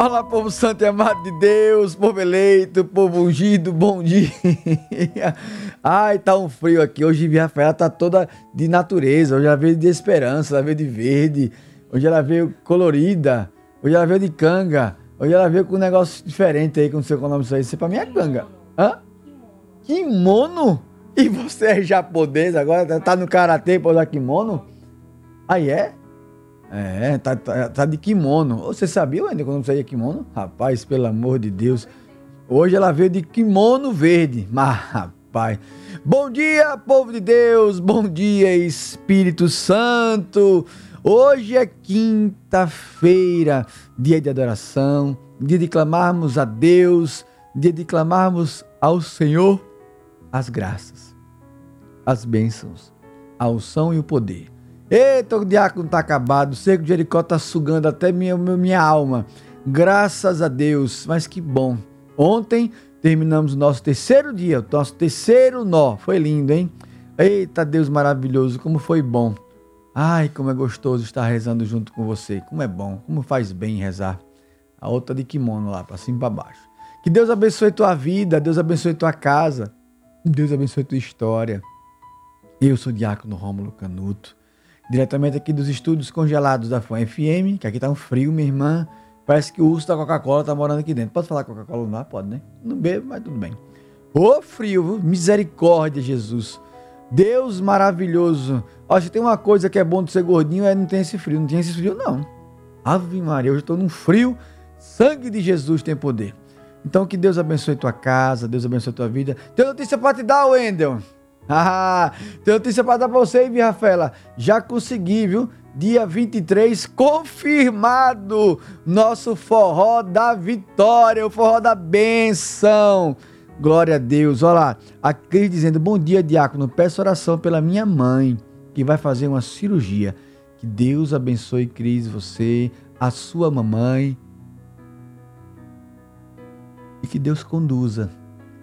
Olá, povo santo e amado de Deus, povo eleito, povo ungido, bom dia. Ai, tá um frio aqui. Hoje Via Rafaela tá toda de natureza. Hoje ela veio de esperança, ela veio de verde. Hoje ela veio colorida. Hoje ela veio de canga. Hoje ela veio com um negócio diferente aí, é o nome disso aí. Isso pra mim é canga. Hã? Kimono? E você é japonês agora? Tá no karatê pra usar kimono? Aí é? É, tá, tá, tá de kimono. Você sabia ainda quando saía kimono? Rapaz, pelo amor de Deus. Hoje ela veio de kimono verde. Mas, rapaz. Bom dia, povo de Deus. Bom dia, Espírito Santo. Hoje é quinta-feira, dia de adoração, dia de clamarmos a Deus, dia de clamarmos ao Senhor as graças, as bênçãos, a unção e o poder. Eita, o diácono tá acabado, o seco de Jericó tá sugando até minha, minha alma. Graças a Deus, mas que bom Ontem terminamos o nosso terceiro dia, o nosso terceiro nó. Foi lindo, hein? Eita Deus maravilhoso, como foi bom. Ai, como é gostoso estar rezando junto com você. Como é bom, como faz bem rezar. A outra de kimono lá, para cima e para baixo. Que Deus abençoe tua vida, Deus abençoe tua casa, Deus abençoe tua história. Eu sou o Diácono Rômulo Canuto, diretamente aqui dos estúdios congelados da FAM FM, que aqui tá um frio, minha irmã. Parece que o urso da Coca-Cola tá morando aqui dentro. Pode falar Coca-Cola lá? Pode, né? Não bebo, mas tudo bem. Ô frio, misericórdia, Jesus. Deus maravilhoso. Ó, se tem uma coisa que é bom de ser gordinho, é não ter esse frio. Não tem esse frio, não. Ave Maria, hoje eu estou num frio. Sangue de Jesus tem poder. Então que Deus abençoe tua casa, Deus abençoe tua vida. Tem notícia para te dar, Wendel. Ah, tem notícia para dar para você, viu, Rafaela? Já consegui, viu? Dia 23, confirmado nosso forró da vitória, o forró da benção. Glória a Deus. Olha lá, a Cris dizendo: Bom dia, diácono. Peço oração pela minha mãe, que vai fazer uma cirurgia. Que Deus abençoe, Cris, você, a sua mamãe. E que Deus conduza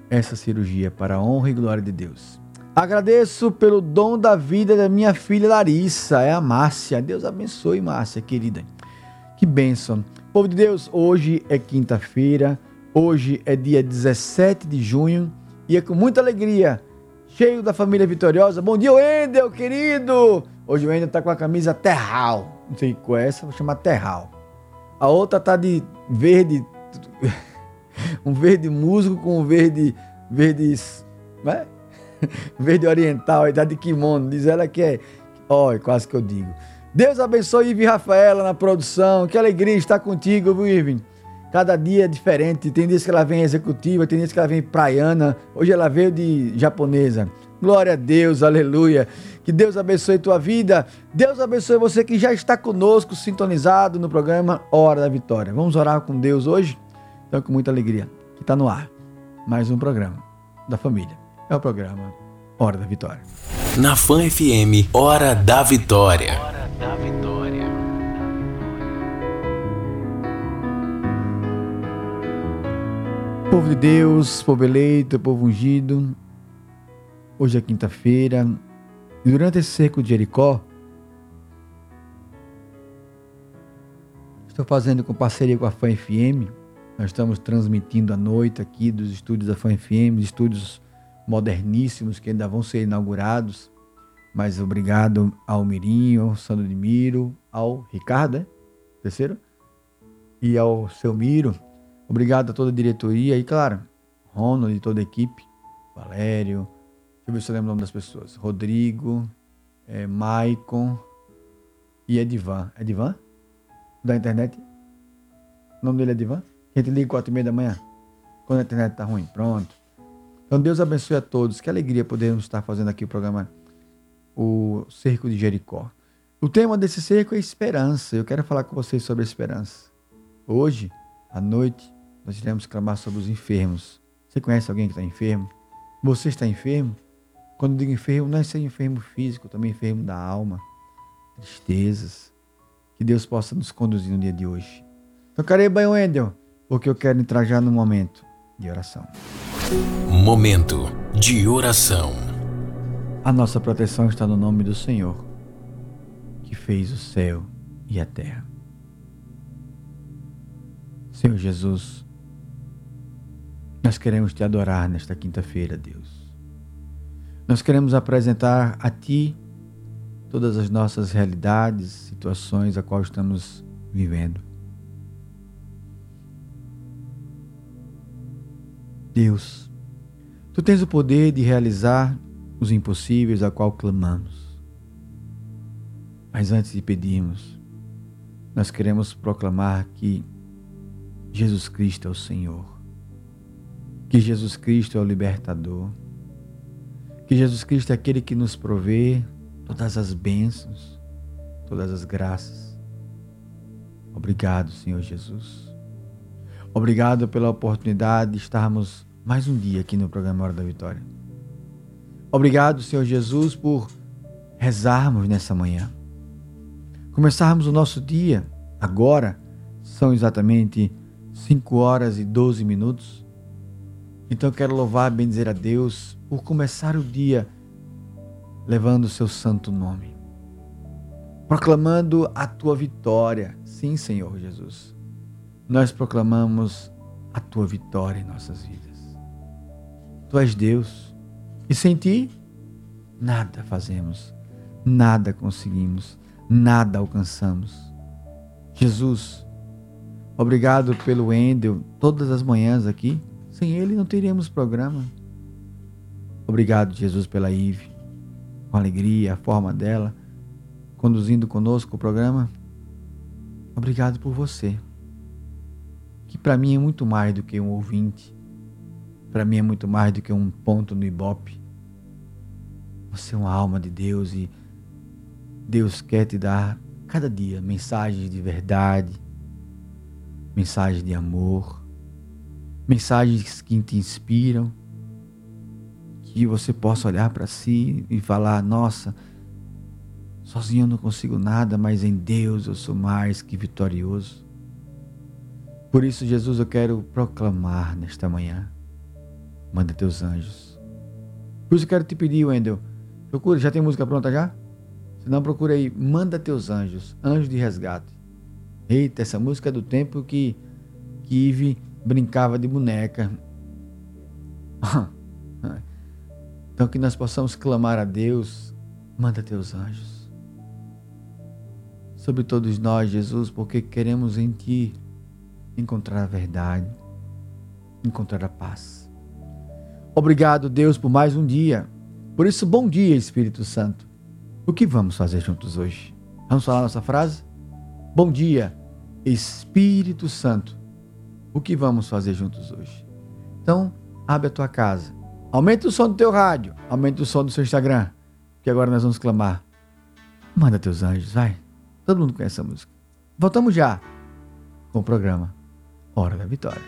essa cirurgia para a honra e glória de Deus. Agradeço pelo dom da vida da minha filha Larissa, é a Márcia. Deus abençoe, Márcia, querida. Que bênção. Povo de Deus, hoje é quinta-feira, Hoje é dia 17 de junho e é com muita alegria, cheio da família vitoriosa. Bom dia, Wendel, querido! Hoje o Wendel tá com a camisa terral. Não sei qual é essa, vou chamar terral. A outra tá de verde, um verde musgo com um verde, verde, né? verde oriental, tá de kimono. Diz ela que é, olha, quase que eu digo. Deus abençoe Ivy Rafaela na produção. Que alegria estar contigo, viu, Ivy? Cada dia é diferente. Tem dias que ela vem executiva, tem dias que ela vem praiana. Hoje ela veio de japonesa. Glória a Deus, aleluia. Que Deus abençoe tua vida. Deus abençoe você que já está conosco, sintonizado no programa Hora da Vitória. Vamos orar com Deus hoje? Então, com muita alegria, que está no ar. Mais um programa da família. É o programa Hora da Vitória. Na Fan FM, Hora da Vitória. Hora da Vitória. Povo de Deus, povo eleito, povo ungido, hoje é quinta-feira e durante esse cerco de Jericó, estou fazendo com parceria com a FAM FM, nós estamos transmitindo à noite aqui dos estúdios da FAM FM, estúdios moderníssimos que ainda vão ser inaugurados, mas obrigado ao Mirinho, ao Sandro de Miro, ao Ricardo, é? terceiro, e ao seu Miro, Obrigado a toda a diretoria e, claro, Ronald e toda a equipe, Valério, deixa eu ver se eu lembro o nome das pessoas, Rodrigo, é, Maicon e Edivan. Edivan? Da internet? O nome dele é Edivan? A gente liga quatro e meia da manhã, quando a internet tá ruim. Pronto. Então Deus abençoe a todos. Que alegria podermos estar fazendo aqui o programa O Cerco de Jericó. O tema desse cerco é esperança. Eu quero falar com vocês sobre a esperança. Hoje, à noite, nós iremos clamar sobre os enfermos. Você conhece alguém que está enfermo? Você está enfermo? Quando digo enfermo, não é ser enfermo físico, também enfermo da alma, tristezas. Que Deus possa nos conduzir no dia de hoje. Então, Careba Wendel, porque eu quero entrar já no momento de oração. Momento de oração. A nossa proteção está no nome do Senhor, que fez o céu e a terra. Senhor Jesus, nós queremos te adorar nesta quinta-feira, Deus. Nós queremos apresentar a Ti todas as nossas realidades, situações a qual estamos vivendo. Deus, Tu tens o poder de realizar os impossíveis a qual clamamos. Mas antes de pedirmos, nós queremos proclamar que Jesus Cristo é o Senhor que Jesus Cristo é o libertador, que Jesus Cristo é aquele que nos provê todas as bênçãos, todas as graças. Obrigado, Senhor Jesus. Obrigado pela oportunidade de estarmos mais um dia aqui no programa Hora da Vitória. Obrigado, Senhor Jesus, por rezarmos nessa manhã. Começarmos o nosso dia agora, são exatamente 5 horas e 12 minutos Então eu quero louvar e bendizer a Deus por começar o dia levando o seu santo nome, proclamando a tua vitória. Sim, Senhor Jesus. Nós proclamamos a tua vitória em nossas vidas. Tu és Deus e sem ti nada fazemos, nada conseguimos, nada alcançamos. Jesus, obrigado pelo Endel todas as manhãs aqui sem ele não teríamos programa. Obrigado, Jesus, pela Ive, com alegria, a forma dela, conduzindo conosco o programa. Obrigado por você, que para mim é muito mais do que um ouvinte, para mim é muito mais do que um ponto no Ibope. Você é uma alma de Deus e Deus quer te dar cada dia mensagens de verdade, mensagens de amor mensagens que te inspiram, que você possa olhar para si e falar: nossa, sozinho eu não consigo nada, mas em Deus eu sou mais que vitorioso. Por isso, Jesus, eu quero proclamar nesta manhã: manda teus anjos. Por isso eu quero te pedir, Wendel, procura, já tem música pronta já? Se não, procura aí, manda teus anjos, anjos de resgate. Eita, essa música é do tempo que, que brincava de boneca. Então que nós possamos clamar a Deus, manda teus anjos sobre todos nós, Jesus, porque queremos em Ti encontrar a verdade, encontrar a paz. Obrigado, Deus, por mais um dia. Por isso, bom dia, Espírito Santo. O que vamos fazer juntos hoje? Vamos falar nossa frase? Bom dia, Espírito Santo o que vamos fazer juntos hoje. Então, abre a tua casa. Aumenta o som do teu rádio. Aumenta o som do seu Instagram. Que agora nós vamos clamar. Manda teus anjos, vai. Todo mundo conhece essa música. Voltamos já com o programa Hora da Vitória.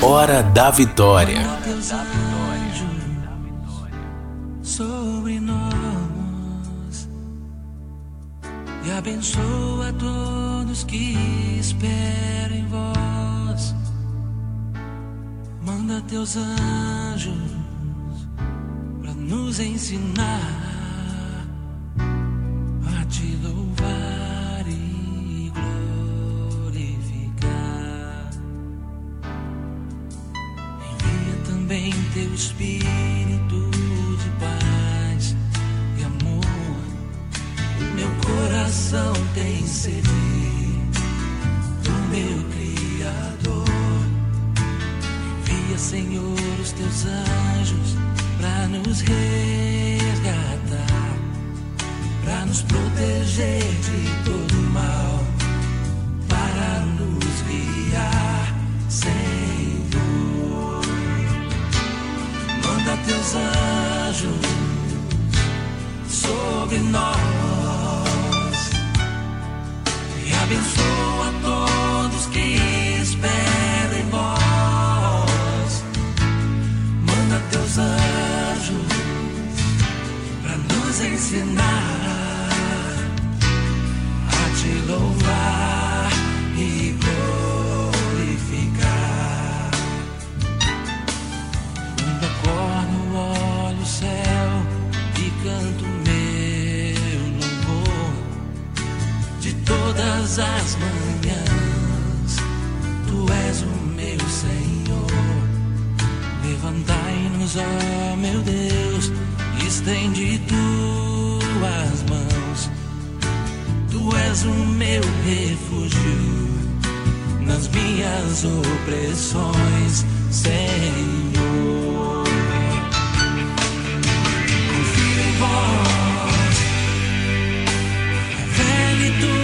Hora da Vitória. Sobre nós e abençoa todos que esperam em vós. Manda teus anjos para nos ensinar a te louvar Também teu Espírito de paz e amor. O meu coração tem sede meu Criador. Envia, Senhor, os teus anjos para nos resgatar, para nos proteger de todo mal, nós Levantai-nos, ó meu Deus, estende tuas mãos. Tu és o meu refúgio nas minhas opressões, Senhor. Confio em vós, revele tua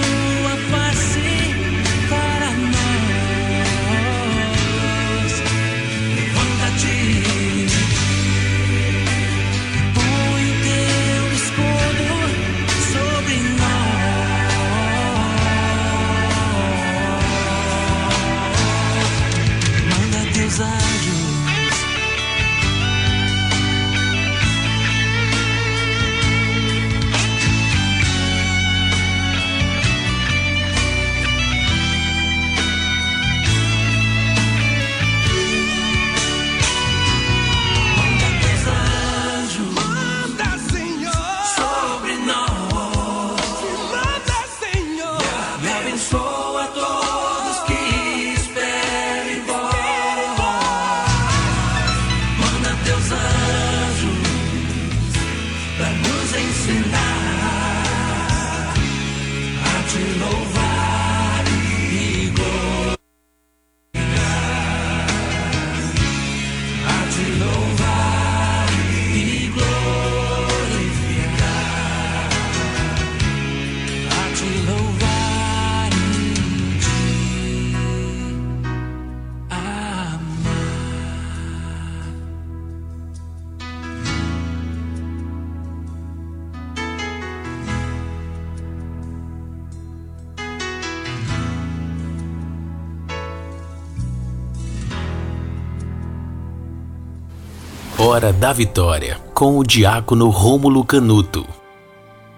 Hora da Vitória, com o diácono Rômulo Canuto.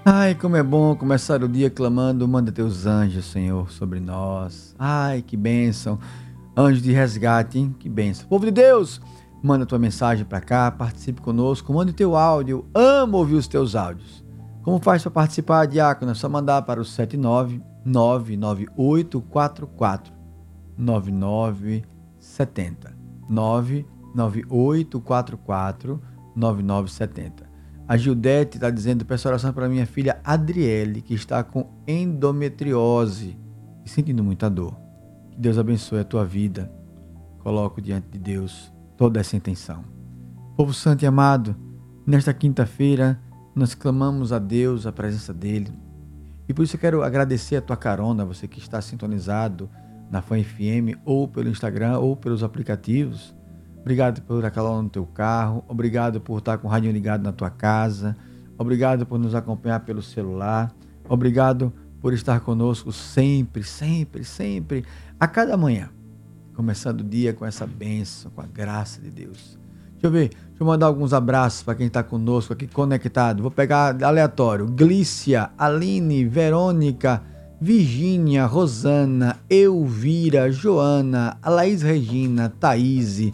Ai, como é bom começar o dia clamando, manda teus anjos, Senhor, sobre nós. Ai, que bênção. Anjo de resgate, hein? Que bênção. Povo de Deus, manda tua mensagem para cá, participe conosco, manda teu áudio. Amo ouvir os teus áudios. Como faz para participar, diácono? É só mandar para o 79 99844 9970. 99844 9970. A Gildete está dizendo, peço oração para minha filha Adriele, que está com endometriose e sentindo muita dor. Que Deus abençoe a tua vida. Coloco diante de Deus toda essa intenção. Povo santo e amado, nesta quinta-feira nós clamamos a Deus, a presença dele. E por isso eu quero agradecer a tua carona, você que está sintonizado na Fã FM ou pelo Instagram ou pelos aplicativos. Obrigado por acalor no teu carro, obrigado por estar com o rádio ligado na tua casa, obrigado por nos acompanhar pelo celular, obrigado por estar conosco sempre, sempre, sempre, a cada manhã, começando o dia com essa bênção, com a graça de Deus. Deixa eu ver, deixa eu mandar alguns abraços para quem está conosco aqui conectado. Vou pegar aleatório: Glícia, Aline, Verônica, Virgínia, Rosana, Elvira, Joana, Laís Regina, Thaís,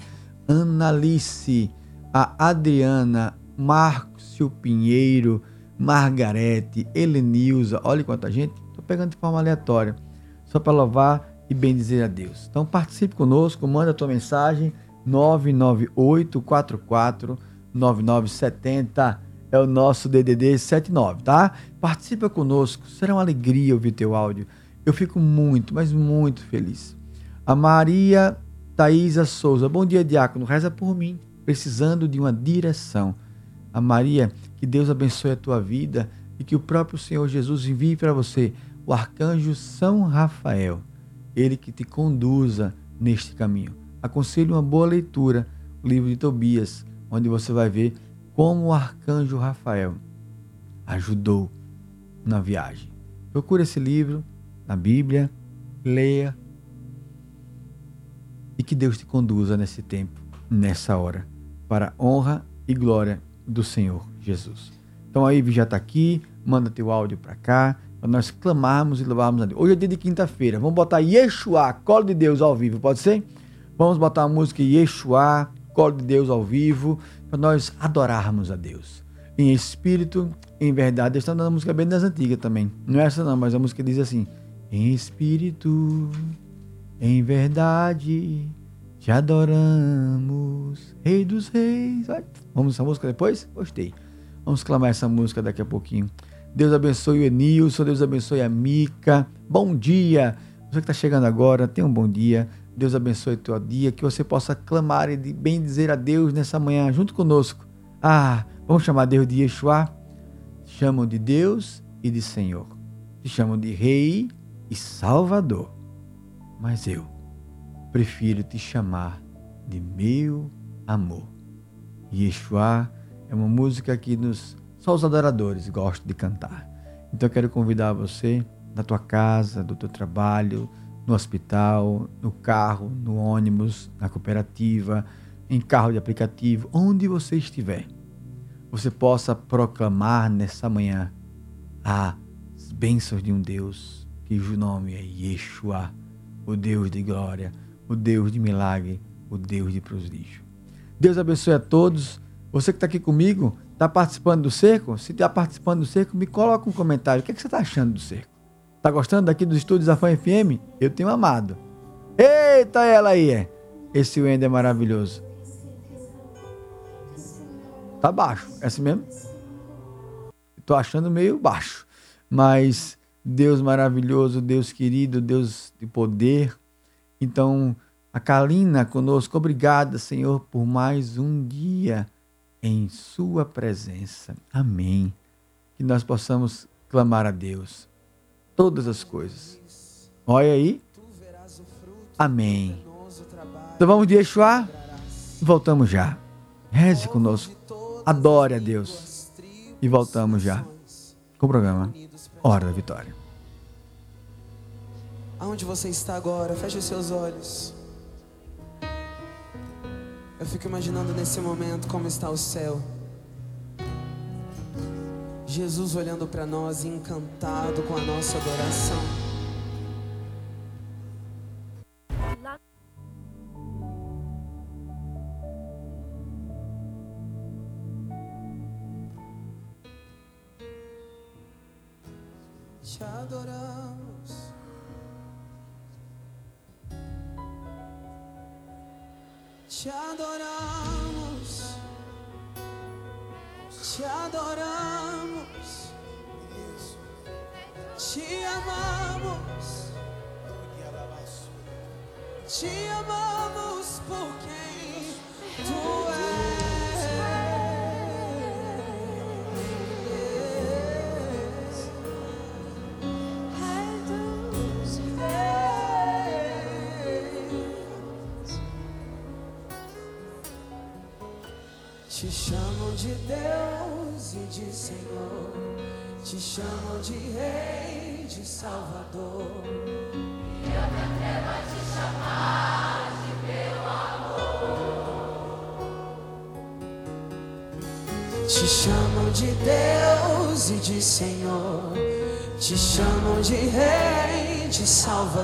Analice, a Adriana, Márcio Pinheiro, Margarete, Helenilza, olha quanta gente, estou pegando de forma aleatória, só para louvar e bendizer a Deus. Então participe conosco, manda a tua mensagem, 99844 9970 é o nosso DDD 79, tá? Participa conosco, será uma alegria ouvir teu áudio. Eu fico muito, mas muito feliz. A Maria Thaisa Souza, bom dia, diácono, reza por mim, precisando de uma direção. A Maria, que Deus abençoe a tua vida e que o próprio Senhor Jesus envie para você o arcanjo São Rafael, ele que te conduza neste caminho. Aconselho uma boa leitura, o livro de Tobias, onde você vai ver como o arcanjo Rafael ajudou na viagem. Procure esse livro na Bíblia, leia e que Deus te conduza nesse tempo, nessa hora, para a honra e glória do Senhor Jesus. Então a Ivy já está aqui, manda teu áudio para cá, para nós clamarmos e louvarmos a Deus. Hoje é dia de quinta-feira, vamos botar Yeshua, colo de Deus ao vivo, pode ser? Vamos botar a música Yeshua, colo de Deus ao vivo, para nós adorarmos a Deus. Em espírito, em verdade. Estamos dando música bem das antigas também. Não é essa não, mas a música diz assim: Em espírito, em verdade, te adoramos, Rei dos Reis. Vamos essa música depois? Gostei. Vamos clamar essa música daqui a pouquinho. Deus abençoe o Enilson, Deus abençoe a Mica. Bom dia. Você que está chegando agora, tenha um bom dia. Deus abençoe o teu dia, que você possa clamar e bem dizer a Deus nessa manhã junto conosco. Ah, vamos chamar Deus de Yeshua? Chamam de Deus e de Senhor. Te chamam de Rei e Salvador. Mas eu prefiro te chamar de meu amor. Yeshua é uma música que nos, só os adoradores gostam de cantar. Então eu quero convidar você, na tua casa, do teu trabalho, no hospital, no carro, no ônibus, na cooperativa, em carro de aplicativo, onde você estiver, você possa proclamar nessa manhã as bênçãos de um Deus, cujo nome é Yeshua, o Deus de glória, o Deus de milagre, o Deus de prodígio. Deus abençoe a todos. Você que está aqui comigo, está participando do cerco? Se está participando do cerco, me coloca um comentário. O que, é que você está achando do cerco? Tá gostando daqui dos estúdios da Fã FM? Eu tenho amado. Eita, ela aí! Esse Wender é maravilhoso. Tá baixo, é assim mesmo? Tô achando meio baixo. Mas Deus maravilhoso, Deus querido, Deus de poder. Então, a Kalina conosco, obrigada, Senhor, por mais um dia em Sua presença. Amém. Que nós possamos clamar a Deus todas as coisas. Olha aí. Amém. Então vamos de Yeshua. Voltamos já. Reze conosco. Adore a Deus. E voltamos já com o programa Hora da Vitória. Aonde você está agora? Feche seus olhos. Eu fico imaginando nesse momento como está o céu. Jesus olhando para nós, encantado com a nossa adoração.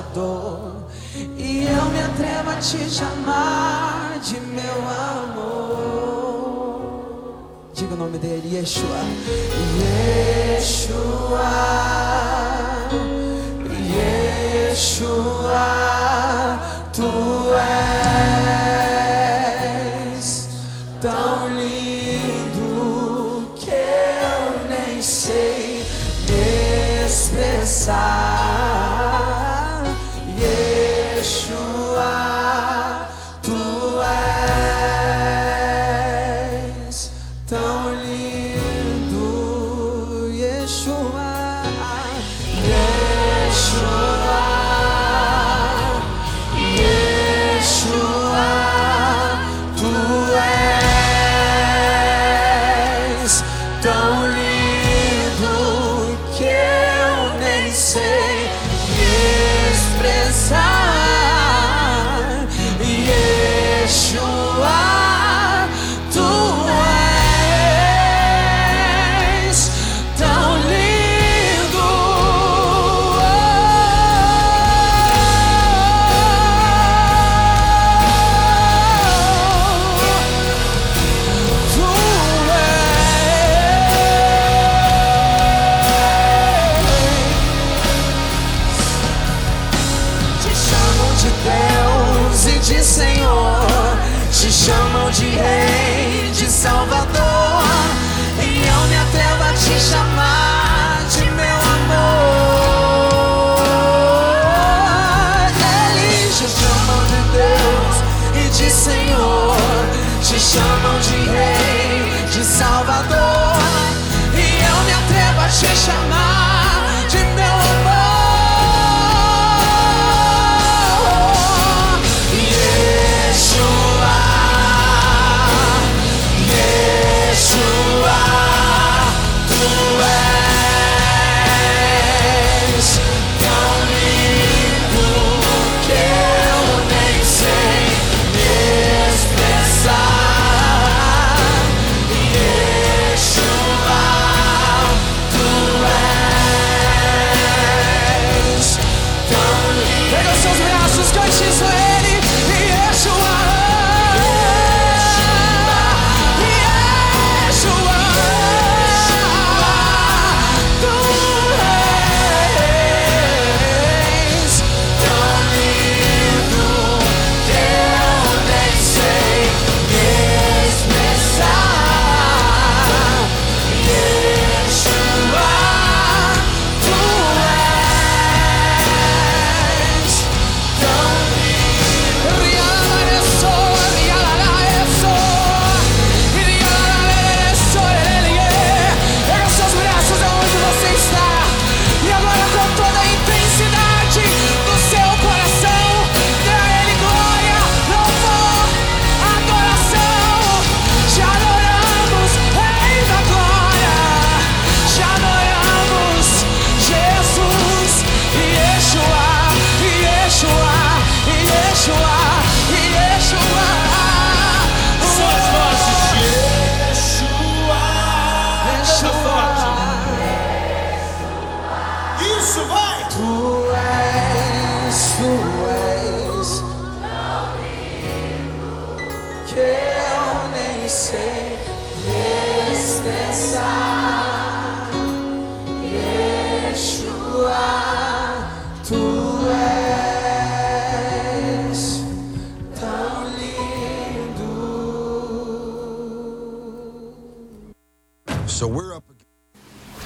Salvador. E eu me atrevo a te chamar de meu amor. Diga o nome dele, Yeshua. Yeshua. Yeshua. Tu és tão lindo que eu nem sei expressar.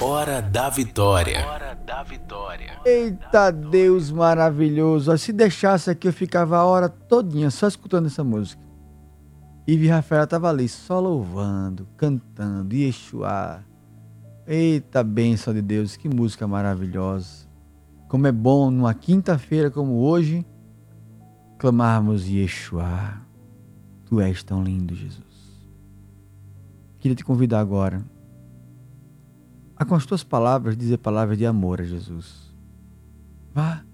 Hora da Vitória. Hora da Vitória. Eita Deus maravilhoso. Se deixasse aqui, eu ficava a hora todinha só escutando essa música. Ive Rafaela tava ali só louvando, cantando, Yeshua. Eita bênção de Deus, que música maravilhosa. Como é bom numa quinta-feira como hoje, clamarmos Yeshua. Tu és tão lindo, Jesus. Queria te convidar agora a com as tuas palavras dizer palavras de amor a Jesus. Vá,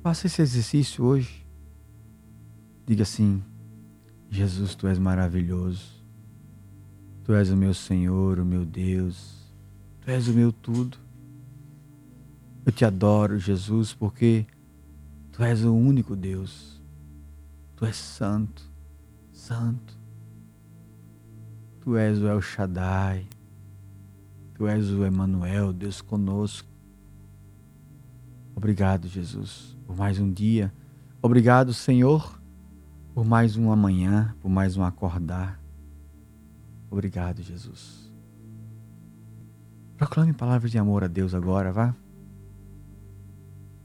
faça esse exercício hoje. Diga assim: Jesus, tu és maravilhoso. Tu és o meu Senhor, o meu Deus. Tu és o meu tudo. Eu te adoro, Jesus, porque tu és o único Deus. Tu és santo, santo. Tu és o El Shaddai. Tu és o Emanuel, Deus conosco. Obrigado, Jesus, por mais um dia. Obrigado, Senhor, por mais um amanhã, por mais um acordar. Obrigado, Jesus. Proclame palavras de amor a Deus agora, vá.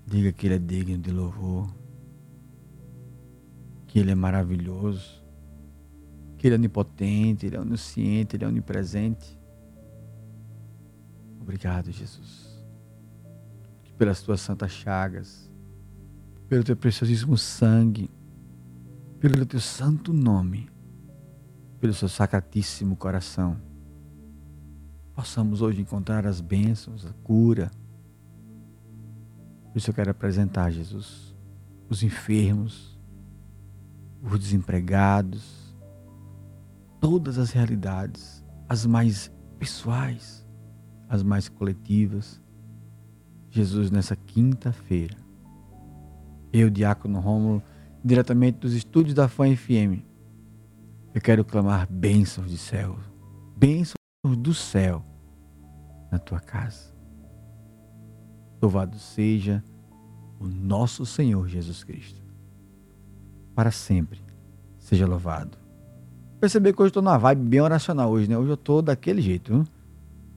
Diga que Ele é digno de louvor, que Ele é maravilhoso, que Ele é onipotente, Ele é onisciente, Ele é onipresente. Obrigado, Jesus, pelas tuas santas chagas, pelo teu preciosíssimo sangue, pelo teu santo nome, pelo seu sacratíssimo coração. Possamos hoje encontrar as bênçãos, a cura. Por isso eu quero apresentar, Jesus, os enfermos, os desempregados, todas as realidades, as mais pessoais, as mais coletivas. Jesus, nessa quinta-feira, eu, Diácono Rômulo, diretamente dos estúdios da FAM FM, eu quero clamar bênçãos de céu, bênçãos do céu na tua casa. Louvado seja o nosso Senhor Jesus Cristo. Para sempre seja louvado. Perceber que hoje eu estou numa vibe bem oracional hoje, né? Hoje eu estou daquele jeito, viu?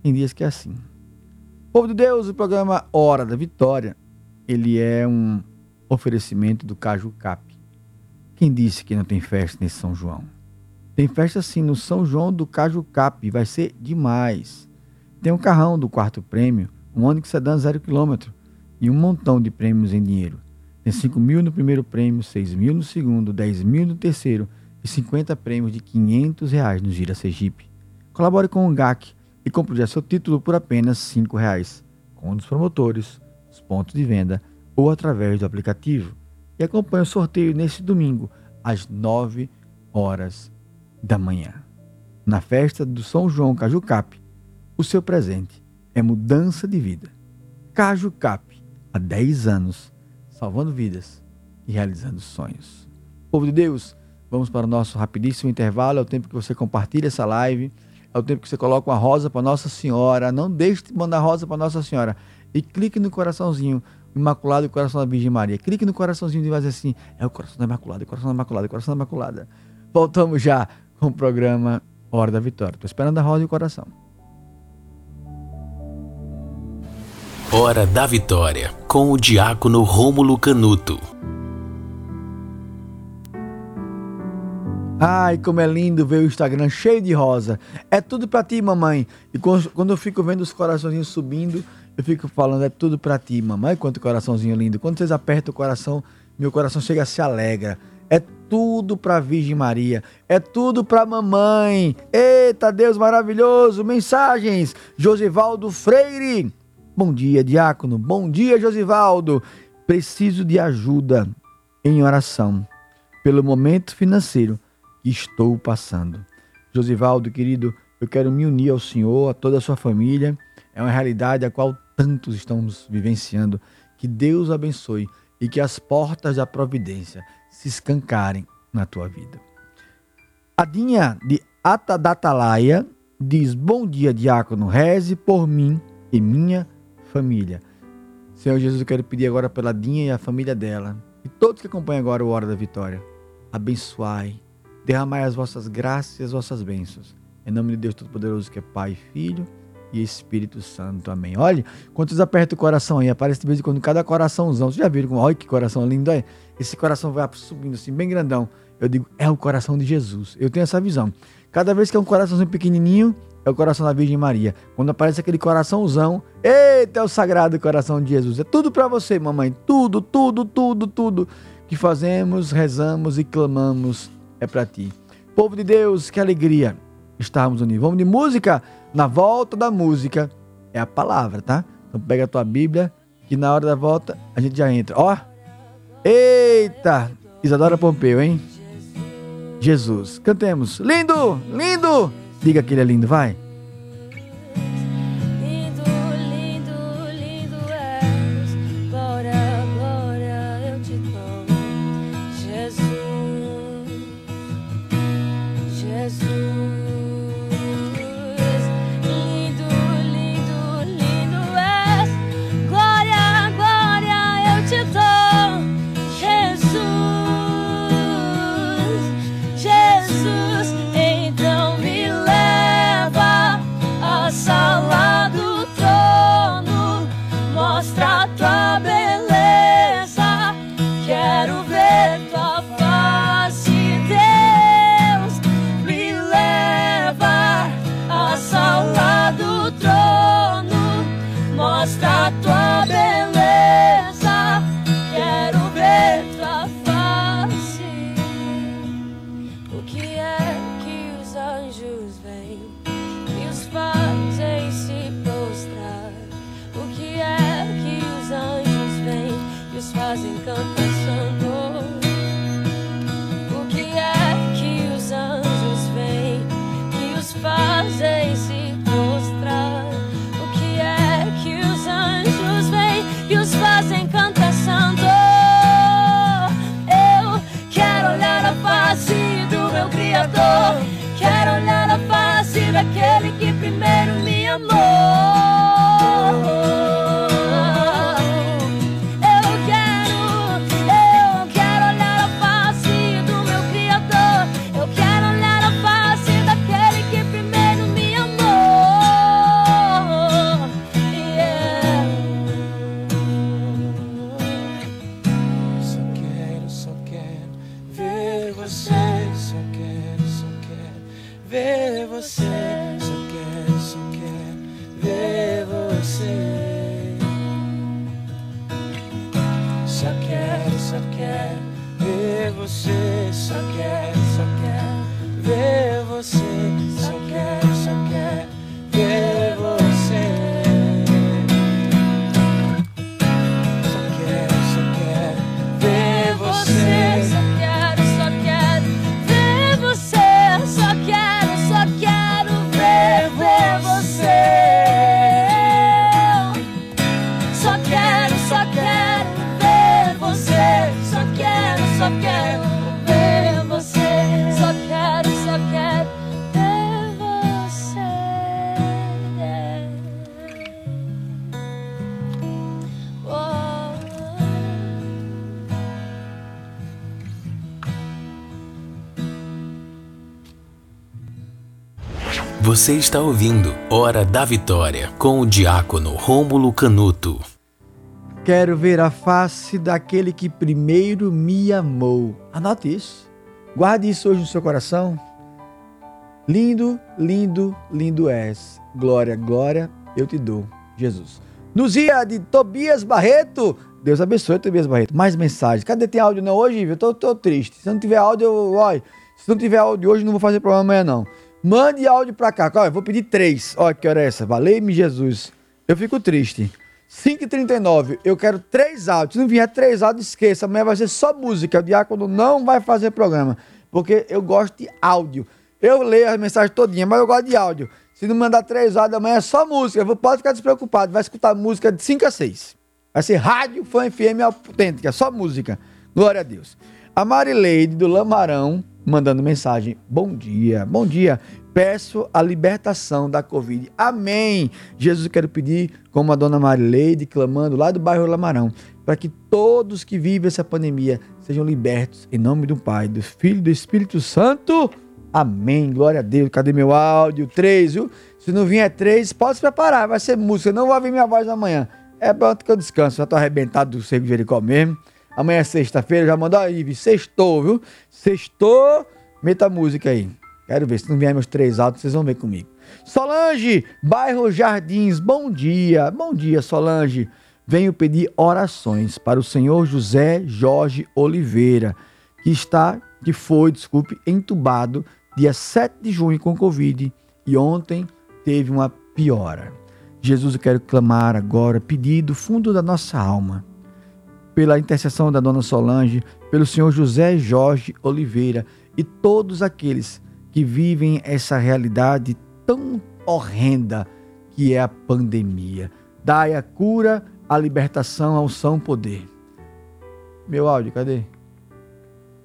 Tem dias que é assim. Povo de Deus, o programa Hora da Vitória, ele é um oferecimento do Caju Cap. Quem disse que não tem festa nesse São João? Tem festa sim no São João do Caju Cap, vai ser demais. Tem um carrão do quarto prêmio, um Onix Sedan zero quilômetro e um montão de prêmios em dinheiro. Tem 5 mil no primeiro prêmio, 6 mil no segundo, 10 mil no terceiro e 50 prêmios de 500 reais no Gira Sergipe. Colabore com o GAC e compre já seu título por apenas 5 reais, com um dos promotores, os pontos de venda ou através do aplicativo. E acompanhe o sorteio neste domingo, às 9 horas da manhã. Na festa do São João Caju Cap, o seu presente é mudança de vida. Caju Cap, há 10 anos, salvando vidas e realizando sonhos. Povo de Deus, vamos para o nosso rapidíssimo intervalo, é o tempo que você compartilha essa live, é o tempo que você coloca uma rosa para Nossa Senhora, não deixe de mandar rosa para Nossa Senhora e clique no coraçãozinho Imaculado e o coração da Virgem Maria. Clique no coraçãozinho e vai dizer assim: é o coração da Imaculada, o coração da Imaculada, o coração da Imaculada. Voltamos já com o programa Hora da Vitória. Estou esperando a rosa e o coração. Hora da Vitória, com o diácono Rômulo Canuto. Ai, como é lindo ver o Instagram cheio de rosa. É tudo pra ti, mamãe. E quando eu fico vendo os coraçãozinhos subindo, eu fico falando, é tudo pra ti, mamãe. Quanto coraçãozinho lindo. Quando vocês apertam o coração, meu coração chega a se alegra. É tudo pra Virgem Maria. É tudo pra mamãe. Eita, Deus maravilhoso. Mensagens. Josivaldo Freire. Bom dia, diácono. Bom dia, Josivaldo. Preciso de ajuda em oração pelo momento financeiro que estou passando. Josivaldo, querido, eu quero me unir ao Senhor, a toda a sua família. É uma realidade a qual tantos estamos vivenciando. Que Deus abençoe e que as portas da providência se escancarem na tua vida. Adinha de Atadatalaia diz: Bom dia, diácono. Reze por mim e minha família. Senhor Jesus, eu quero pedir agora pela Dinha e a família dela. E todos que acompanham agora o Hora da Vitória. Abençoai. Derramai as vossas graças e as vossas bênçãos. Em nome de Deus Todo-Poderoso, que é Pai, Filho e Espírito Santo. Amém. Olha, quando vocês apertam o coração aí, aparece de vez em quando cada coraçãozão. Vocês já viram? Olha que coração lindo é? Esse coração vai subindo assim, bem grandão. Eu digo, é o coração de Jesus. Eu tenho essa visão. Cada vez que é um coraçãozinho pequenininho, é o coração da Virgem Maria. Quando aparece aquele coraçãozão, eita, é o sagrado coração de Jesus. É tudo para você, mamãe. Tudo, tudo, tudo, tudo que fazemos, rezamos e clamamos é para ti. Povo de Deus, que alegria estarmos unidos. Vamos de música? Na volta da música é a palavra, tá? Então pega a tua Bíblia, que na hora da volta a gente já entra. Ó, eita, Isadora Pompeu, hein? Jesus. Cantemos. Lindo, lindo. Diga que ele é lindo, vai. voz encantadora. Você está ouvindo Hora da Vitória com o diácono Rômulo Canuto. Quero ver a face daquele que primeiro me amou. Anote isso. Guarde isso hoje no seu coração. Lindo, lindo, lindo és. Glória, glória, eu te dou, Jesus. Luzia de Tobias Barreto. Deus abençoe, Tobias Barreto. Mais mensagens. Cadê tem áudio não hoje? Eu tô, tô triste. Se não tiver áudio, eu, se não tiver áudio hoje, não vou fazer programa amanhã, não. Mande áudio pra cá. Olha, vou pedir três. Olha que hora é essa. Valeu-me, Jesus. Eu fico triste. 5h39, eu quero três áudios. Se não vier três áudios, esqueça. Amanhã vai ser só música. O diácono não vai fazer programa. Porque eu gosto de áudio. Eu leio as mensagens todinhas, mas eu gosto de áudio. Se não mandar três áudios amanhã é só música. Pode ficar despreocupado. Vai escutar música de 5 a 6. Vai ser rádio, fã FM autêntica. Só música. Glória a Deus. A Marileide do Lamarão mandando mensagem. Bom dia, bom dia. Peço a libertação da Covid. Amém. Jesus, eu quero pedir, como a dona Marileide, clamando lá do bairro Lamarão, para que todos que vivem essa pandemia sejam libertos. Em nome do Pai, do Filho e do Espírito Santo. Amém. Glória a Deus. Cadê meu áudio? Três, viu? Se não vier três, pode se preparar. Vai ser música. Não vai ouvir minha voz amanhã. É pronto que eu descanso. Já tô arrebentado do Cerco de Jericó mesmo. Amanhã é sexta-feira. Já mandou aí, sextou, viu? Sextou. Meta a música aí. Quero ver. Se não vier meus três áudios, vocês vão ver comigo. Solange, bairro Jardins. Bom dia. Bom dia, Solange. Venho pedir orações para o senhor José Jorge Oliveira, que está, que foi, desculpe, entubado dia 7 de junho com Covid e ontem teve uma piora. Jesus, eu quero clamar agora, pedir do fundo da nossa alma, pela intercessão da dona Solange, pelo senhor José Jorge Oliveira e todos aqueles que vivem essa realidade tão horrenda que é a pandemia. Dai a cura, a libertação, ao são poder. Meu áudio, cadê?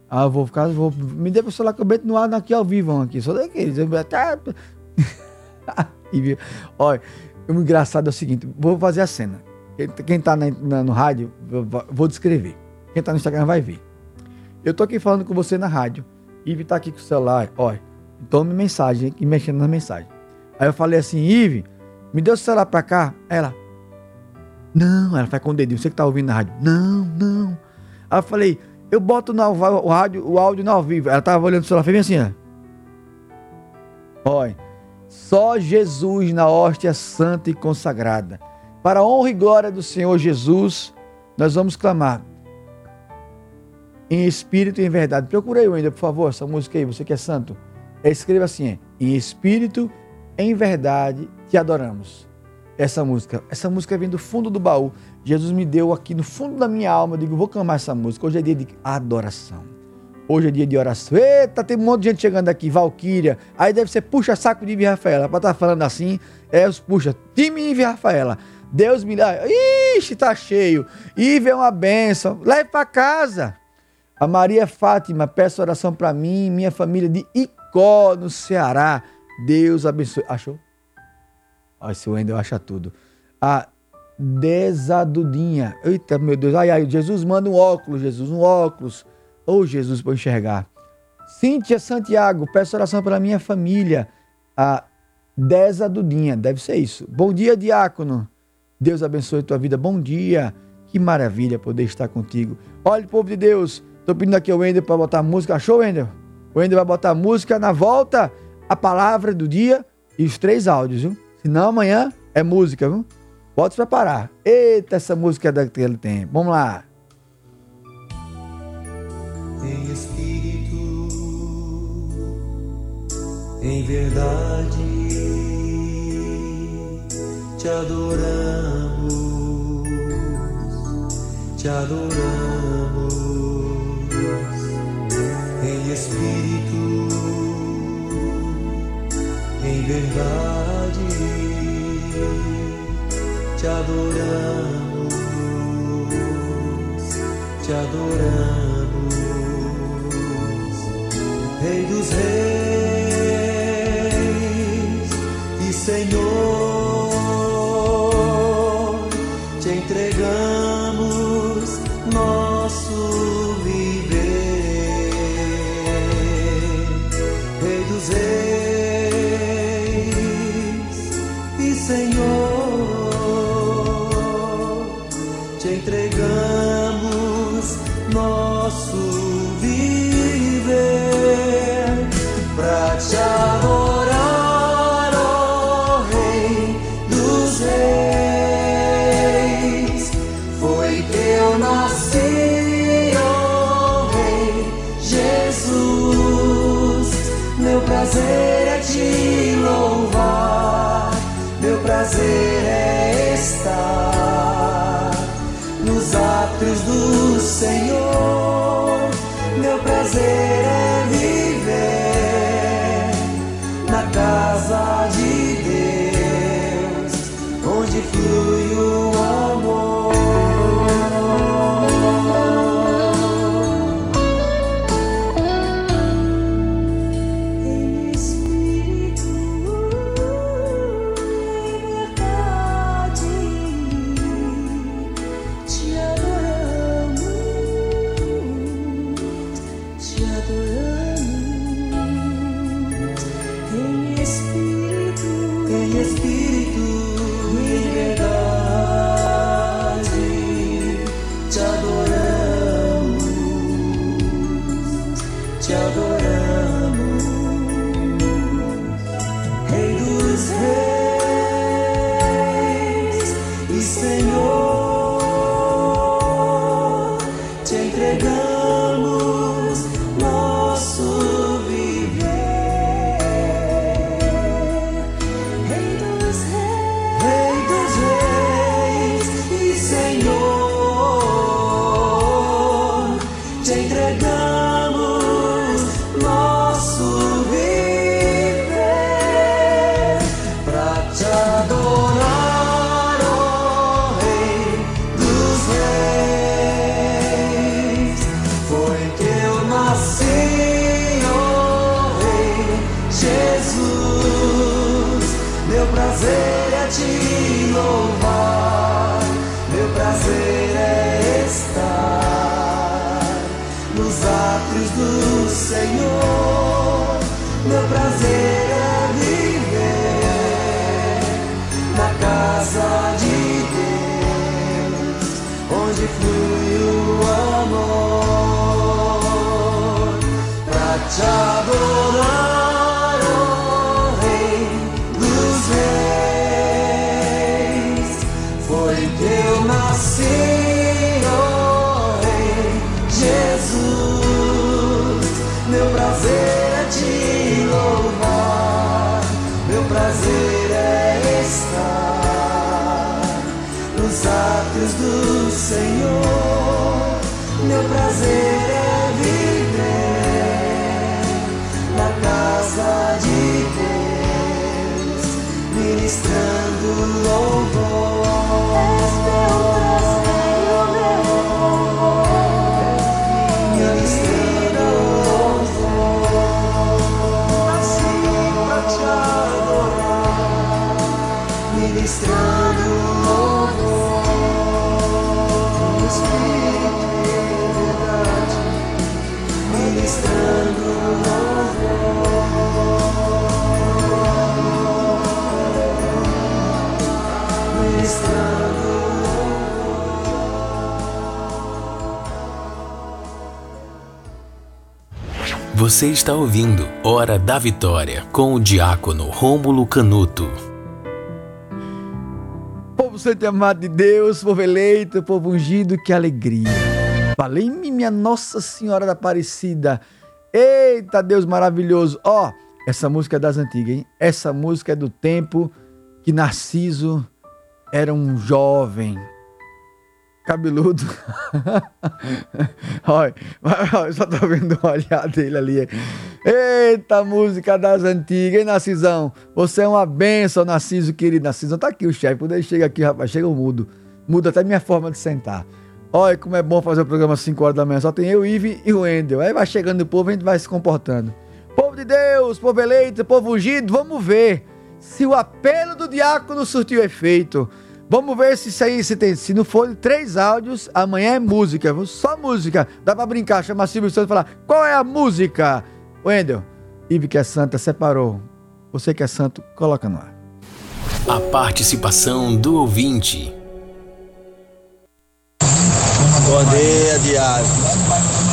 Ah, eu vou ficar, vou, me dê o celular que eu meto no ar aqui ao vivo aqui, só daqueles. Eu, até... Olha, o engraçado é o seguinte, vou fazer a cena. Quem, tá na, no rádio, vou descrever. Quem tá no Instagram vai ver. Eu tô aqui falando com você na rádio. Ive tá aqui com o celular, olha, tome mensagem e mexendo na mensagem. Aí eu falei assim, Ive, me dê o celular pra cá. Ela, não, ela faz com o dedinho, você que tá ouvindo na rádio. Não, não. Aí eu falei, eu boto no, o, rádio, o áudio no ao vivo. Ela tava olhando o celular, fez assim, ó. Olha, só Jesus na hóstia santa e consagrada. Para a honra e glória do Senhor Jesus, nós vamos clamar. Em espírito e em verdade. Procura aí ainda, por favor, essa música aí, você que é santo. Escreva assim: em espírito, em verdade, te adoramos essa música. Essa música vem do fundo do baú. Jesus me deu aqui no fundo da minha alma. Eu digo, vou clamar essa música. Hoje é dia de adoração. Hoje é dia de oração. Eita, tem um monte de gente chegando aqui. Valquíria. Aí deve ser puxa-saco de Ivy Rafaela. Para estar tá falando assim, é os puxa. Time Ivy Rafaela. Deus me dá. Ixi, tá cheio. Ivy é uma benção. Leve para casa. A Maria Fátima, peço oração para mim, minha família de Icó, no Ceará. Deus abençoe. Achou? Olha, esse Wendel acha tudo. A desadudinha. Eita, meu Deus. Ai, ai, Jesus manda um óculos, Jesus, um óculos. Ô, oh, Jesus, para enxergar. Cíntia Santiago, peço oração pela minha família. A desadudinha, deve ser isso. Bom dia, diácono. Deus abençoe tua vida. Bom dia. Que maravilha poder estar contigo. Olha, povo de Deus, tô pedindo aqui ao Wendel para botar música. Achou, Wendel? O Wendel vai botar música na volta, a palavra do dia e os três áudios, viu? Senão amanhã é música, viu? Pode se preparar. Eita, essa música é daquele tempo. Vamos lá. Em espírito, em verdade, te adoramos, te adoramos. Em espírito, em verdade te adoramos, te adoramos, Rei dos Reis e Senhor, Você está ouvindo Hora da Vitória com o diácono Rômulo Canuto. Santo e amado de Deus, povo eleito, povo ungido, que alegria. Valei-me, minha Nossa Senhora da Aparecida. Eita, Deus maravilhoso. Ó, essa música é das antigas, hein? Essa música é do tempo que Narciso era um jovem cabeludo. Olha, eu só tô vendo o olhar dele ali. Eita, música das antigas, hein, Narcisão? Você é uma benção, Narciso, querido. Narcisão tá aqui o chefe. Quando ele chega aqui, rapaz, chega o mudo. Muda até minha forma de sentar. Olha como é bom fazer o programa às 5 horas da manhã. Só tem eu, Ive e o Wendel. Aí vai chegando o povo a gente vai se comportando. Povo de Deus, povo eleito, povo ungido, vamos ver se o apelo do diácono surtiu efeito. Vamos ver se isso aí, se, tem, se não for três áudios, amanhã é música, só música. Dá pra brincar, chamar Silvio Santos e falar, qual é a música? Wendel, Ive que é santa, separou. Você que é santo, coloca no ar. A participação do ouvinte. Bom dia, Diário.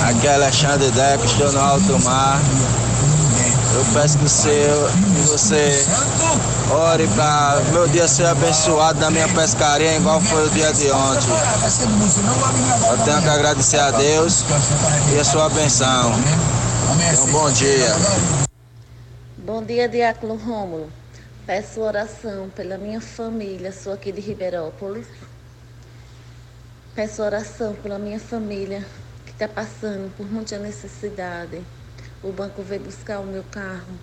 Aqui é Alexandre Deco, estou no alto mar. Eu peço que você, que você ore para meu dia ser abençoado na minha pescaria, igual foi o dia de ontem. Eu tenho que agradecer a Deus e a sua benção. Então, bom dia. Bom dia, Diácono Rômulo. Peço oração pela minha família, sou aqui de Ribeirópolis. Peço oração pela minha família que está passando por muita necessidade. O banco veio buscar o meu carro.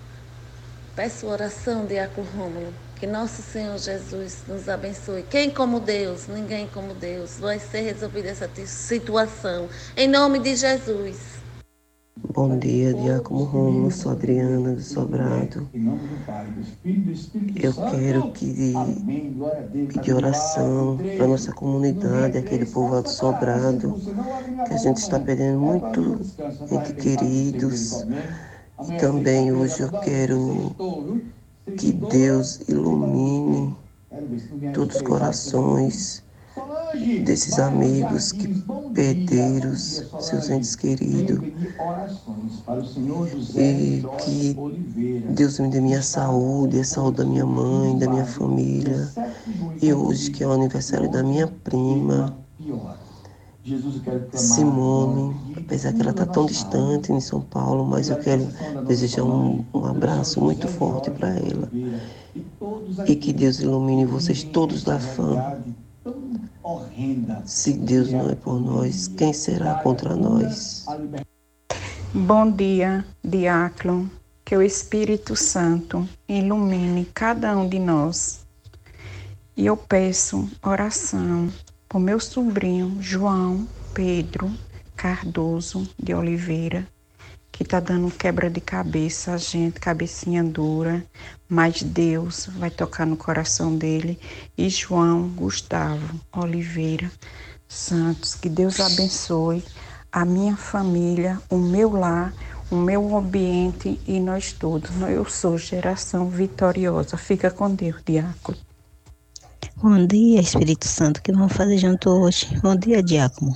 Peço oração, Diácono Rômulo, que nosso Senhor Jesus nos abençoe. Quem como Deus? Ninguém como Deus. Vai ser resolvida essa situação. Em nome de Jesus. Bom dia, Diácono Rômulo, sou Adriana do Sobrado. Eu quero que pedir oração para nossa comunidade, aquele povo do Sobrado, que a gente está perdendo muito entre queridos. E também hoje eu quero que Deus ilumine todos os corações desses amigos que perderam seus entes queridos e que Deus me dê minha saúde, a saúde da minha mãe, da minha família. E hoje que é o aniversário da minha prima, Simone, apesar que ela está tão distante em São Paulo, mas eu quero desejar um, um abraço muito forte para ela. E que Deus ilumine vocês todos da fã. Se Deus não é por nós, quem será contra nós? Bom dia, diácono. Que o Espírito Santo ilumine cada um de nós. E eu peço oração por meu sobrinho João Pedro Cardoso de Oliveira, que está dando quebra de cabeça, a gente, cabecinha dura, mas Deus vai tocar no coração dele. E João Gustavo Oliveira Santos, que Deus abençoe a minha família, o meu lar, o meu ambiente e nós todos. Eu sou geração vitoriosa. Fica com Deus, diácono. Bom dia, Espírito Santo, que vamos fazer junto hoje. Bom dia, Diácono.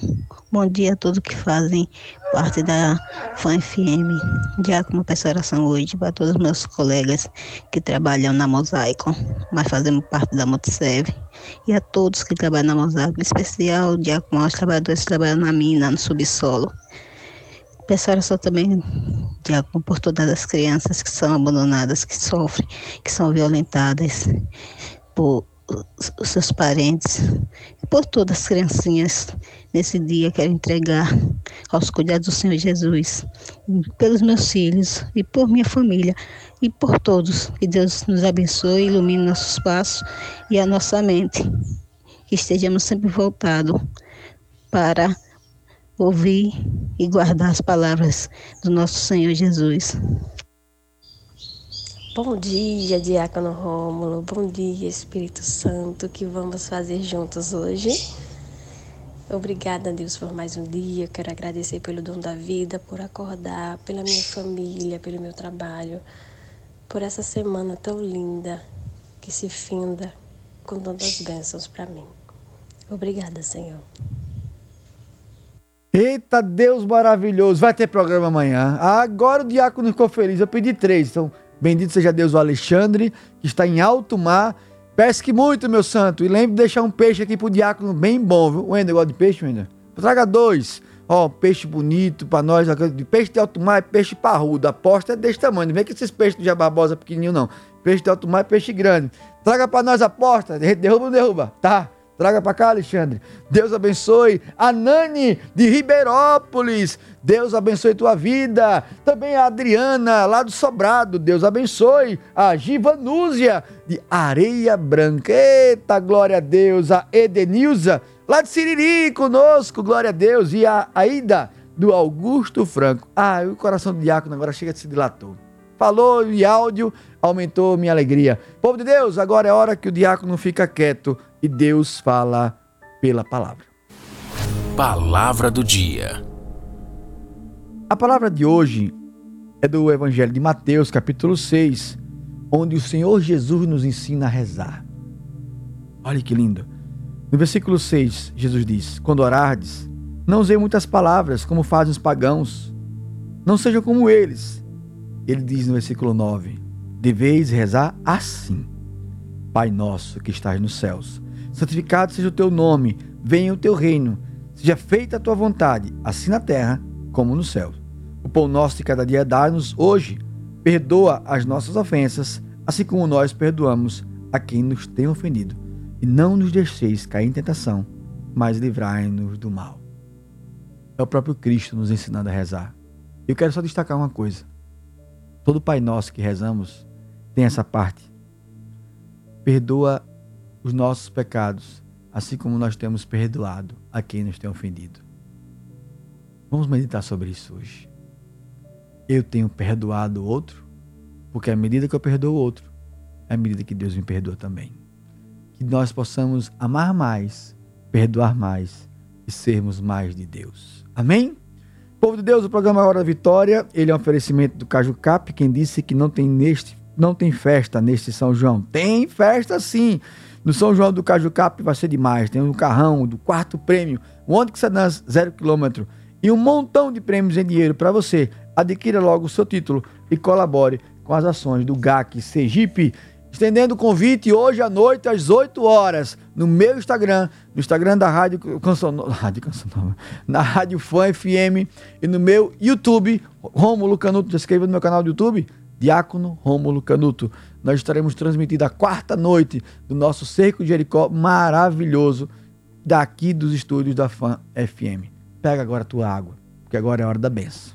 Bom dia a todos que fazem parte da FAM FM. Diácono, peço oração hoje para todos os meus colegas que trabalham na Mosaico, mas fazemos parte da Motisev. E a todos que trabalham na Mosaico, em especial, Diácono, aos trabalhadores que trabalham na mina, no subsolo. Peço oração também, Diácono, por todas as crianças que são abandonadas, que sofrem, que são violentadas por os seus parentes e por todas as criancinhas nesse dia quero entregar aos cuidados do Senhor Jesus, pelos meus filhos e por minha família e por todos. Que Deus nos abençoe, ilumine nossos passos e a nossa mente. Que estejamos sempre voltados para ouvir e guardar as palavras do nosso Senhor Jesus. Bom dia, Diácono Rômulo. Bom dia, Espírito Santo. O que vamos fazer juntos hoje? Obrigada, Deus, por mais um dia. Quero agradecer pelo dom da vida, por acordar, pela minha família, pelo meu trabalho, por essa semana tão linda que se finda com tantas bênçãos para mim. Obrigada, Senhor. Eita Deus maravilhoso, vai ter programa amanhã. Agora o diácono ficou feliz, eu pedi três, então Bendito seja Deus o Alexandre, que está em alto mar. Pesque muito, meu santo. E lembre de deixar um peixe aqui pro diácono bem bom, viu? Wender gosta de peixe, Wender? Traga dois. Ó, peixe bonito pra nós. Peixe de alto mar é peixe parrudo. A aposta é desse tamanho. Não vem que esses peixes do Jabarbosa pequenininho, não. Peixe de alto mar é peixe grande. Traga pra nós a aposta. Derruba ou não derruba? Tá. Traga para cá, Alexandre. Deus abençoe a Nani de Ribeirópolis. Deus abençoe tua vida. Também a Adriana, lá do Sobrado. Deus abençoe. A Givanúzia de Areia Branca. Eita, glória a Deus. A Edenilza, lá de Siriri, conosco. Glória a Deus. E a Aida do Augusto Franco. Ah, o coração do diácono agora chega de se dilatou. Falou e áudio, aumentou minha alegria. Povo de Deus, agora é hora que o diácono fica quieto e Deus fala pela palavra. Palavra do dia. A palavra de hoje é do Evangelho de Mateus, capítulo 6, onde o Senhor Jesus nos ensina a rezar. Olha que lindo. No versículo 6, Jesus diz: Quando orardes, não usei muitas palavras, como fazem os pagãos. Não sejam como eles. Ele diz no versículo 9: Deveis rezar assim: Pai nosso que estás nos céus, santificado seja o teu nome, venha o teu reino, seja feita a tua vontade, assim na terra como no céu. O pão nosso de cada dia dá-nos hoje, perdoa as nossas ofensas, assim como nós perdoamos a quem nos tem ofendido. E não nos deixeis cair em tentação, mas livrai-nos do mal. É o próprio Cristo nos ensinando a rezar. Eu quero só destacar uma coisa. Todo Pai Nosso que rezamos tem essa parte. Perdoa os nossos pecados, assim como nós temos perdoado a quem nos tem ofendido. Vamos meditar sobre isso hoje. Eu tenho perdoado o outro, porque à medida que eu perdoo o outro, é a medida que Deus me perdoa também. Que nós possamos amar mais, perdoar mais e sermos mais de Deus. Amém? Povo de Deus, o programa Hora da Vitória, ele é um oferecimento do Caju Cap, quem disse que não tem neste não tem festa neste São João. Tem festa sim. No São João do Cajucap vai ser demais. Tem um carrão do quarto prêmio, um Onix Sedan zero quilômetro e um montão de prêmios em dinheiro para você. Adquira logo o seu título e colabore com as ações do GAC Sergipe. Estendendo o convite hoje à noite às 8 horas no meu Instagram, no Instagram da Rádio Canção Nova, Rádio na Rádio Fã FM e no meu YouTube, Rômulo Canuto. Já inscreva no meu canal do YouTube, Diácono Rômulo Canuto. Nós estaremos transmitindo a quarta noite do nosso Cerco de Jericó maravilhoso daqui dos estúdios da Fã FM. Pega agora a tua água, porque agora é hora da benção.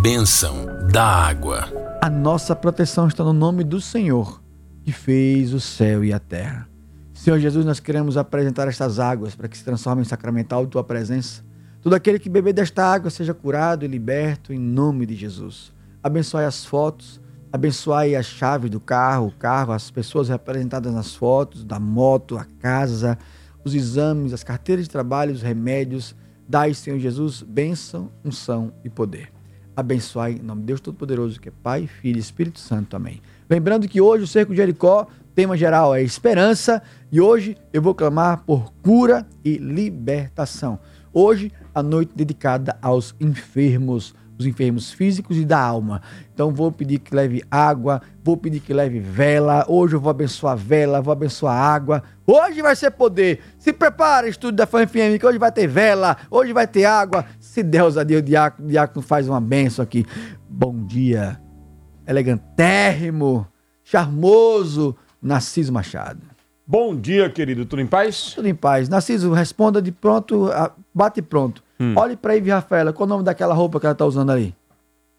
Bênção da água. A nossa proteção está no nome do Senhor, que fez o céu e a terra. Senhor Jesus, nós queremos apresentar estas águas para que se transformem em sacramental de tua presença. Todo aquele que beber desta água seja curado e liberto em nome de Jesus. Abençoe as fotos, abençoe as chaves do carro, o carro, as pessoas representadas nas fotos, da moto, a casa, os exames, as carteiras de trabalho, os remédios. Dai, Senhor Jesus, bênção, unção e poder abençoai em nome de Deus Todo-Poderoso, que é Pai, Filho e Espírito Santo. Amém. Lembrando que hoje o Cerco de Jericó, tema geral é esperança, e hoje eu vou clamar por cura e libertação. Hoje, a noite dedicada aos enfermos, os enfermos físicos e da alma. Então vou pedir que leve água, vou pedir que leve vela. Hoje eu vou abençoar vela, vou abençoar água. Hoje vai ser poder. Se prepara, estúdio da FANFM, que hoje vai ter vela, hoje vai ter água. Se Deus a Deus, o diácono, o diácono faz uma benção aqui. Bom dia, elegantérrimo, charmoso, Narciso Machado. Bom dia, querido. Tudo em paz? Tudo em paz. Narciso, responda de pronto, bate pronto. Hum. Olhe pra Ivy Rafaela, qual o nome daquela roupa que ela tá usando ali?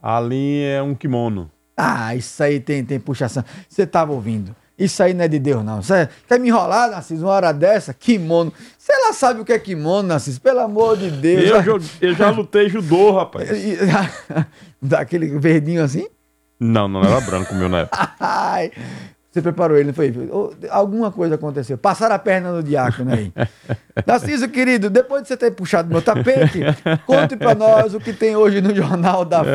Ali é um kimono. Ah, isso aí tem, tem puxação. Você tava ouvindo. Isso aí não é de Deus, não. Quer me enrolar, Narciso, uma hora dessa? Kimono. Você lá sabe o que é kimono, Narciso? Pelo amor de Deus. Eu, jo- eu já lutei judô, rapaz. Daquele verdinho assim? Não, não era branco meu na época. Ai, você preparou ele, não foi? Alguma coisa aconteceu. Passaram a perna no diácono aí. Narciso, querido, depois de você ter puxado meu tapete, conte pra nós o que tem hoje no Jornal da Fã.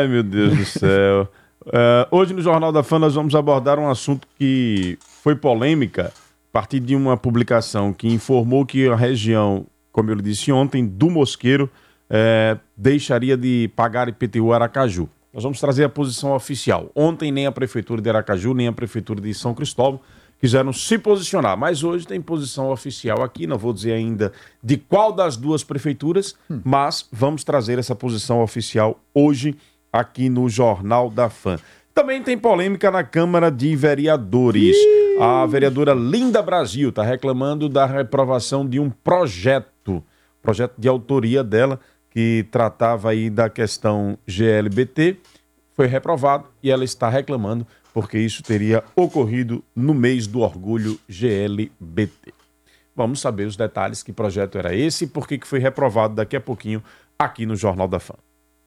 Ai, meu Deus do céu. É, hoje no Jornal da Fã nós vamos abordar um assunto que foi polêmica a partir de uma publicação que informou que a região, como eu disse ontem, do Mosqueiro, é, deixaria de pagar IPTU Aracaju. Nós vamos trazer a posição oficial. Ontem nem a Prefeitura de Aracaju, nem a Prefeitura de São Cristóvão quiseram se posicionar, mas hoje tem posição oficial aqui, não vou dizer ainda de qual das duas prefeituras, mas vamos trazer essa posição oficial hoje aqui no Jornal da Fã. Também tem polêmica na Câmara de Vereadores. A vereadora Linda Brasil está reclamando da reprovação de um projeto, projeto de autoria dela, que tratava aí da questão GLBT, foi reprovado e ela está reclamando porque isso teria ocorrido no mês do orgulho GLBT. Vamos saber os detalhes, que projeto era esse e por que foi reprovado daqui a pouquinho aqui no Jornal da Fã.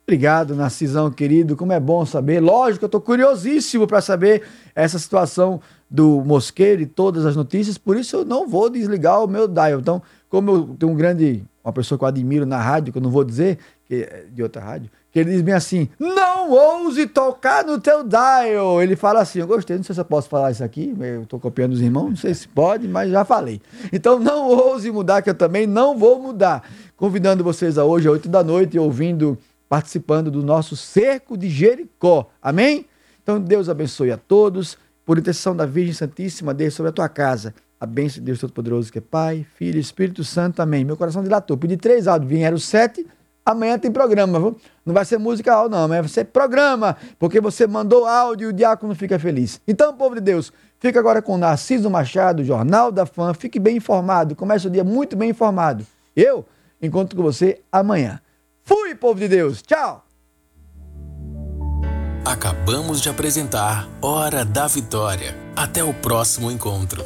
Obrigado, Narcisão querido. Como é bom saber. Lógico, eu estou curiosíssimo para saber essa situação do Mosqueiro e todas as notícias. Por isso eu não vou desligar o meu dial. Então, como eu tenho um grande, uma pessoa que eu admiro na rádio, que eu não vou dizer, que é de outra rádio, que ele diz bem assim: não ouse tocar no teu dial. Ele fala assim: eu gostei, não sei se eu posso falar isso aqui, eu estou copiando os irmãos, não sei se pode, mas já falei. Então não ouse mudar, que eu também não vou mudar. Convidando vocês a hoje, às 8 da noite, ouvindo, participando do nosso Cerco de Jericó. Amém? Então Deus abençoe a todos. Por intercessão da Virgem Santíssima, Deus sobre a tua casa. A bênção de Deus Todo-Poderoso, que é Pai, Filho e Espírito Santo. Amém. Meu coração dilatou. Pedi três áudios, vieram sete. Amanhã tem programa, viu? Não vai ser musical, não, mas vai ser programa, porque você mandou áudio e o diácono fica feliz. Então, povo de Deus, fica agora com Narciso Machado, Jornal da Fã. Fique bem informado, comece o dia muito bem informado. Eu encontro com você amanhã. Fui, povo de Deus. Tchau. Acabamos de apresentar Hora da Vitória. Até o próximo encontro.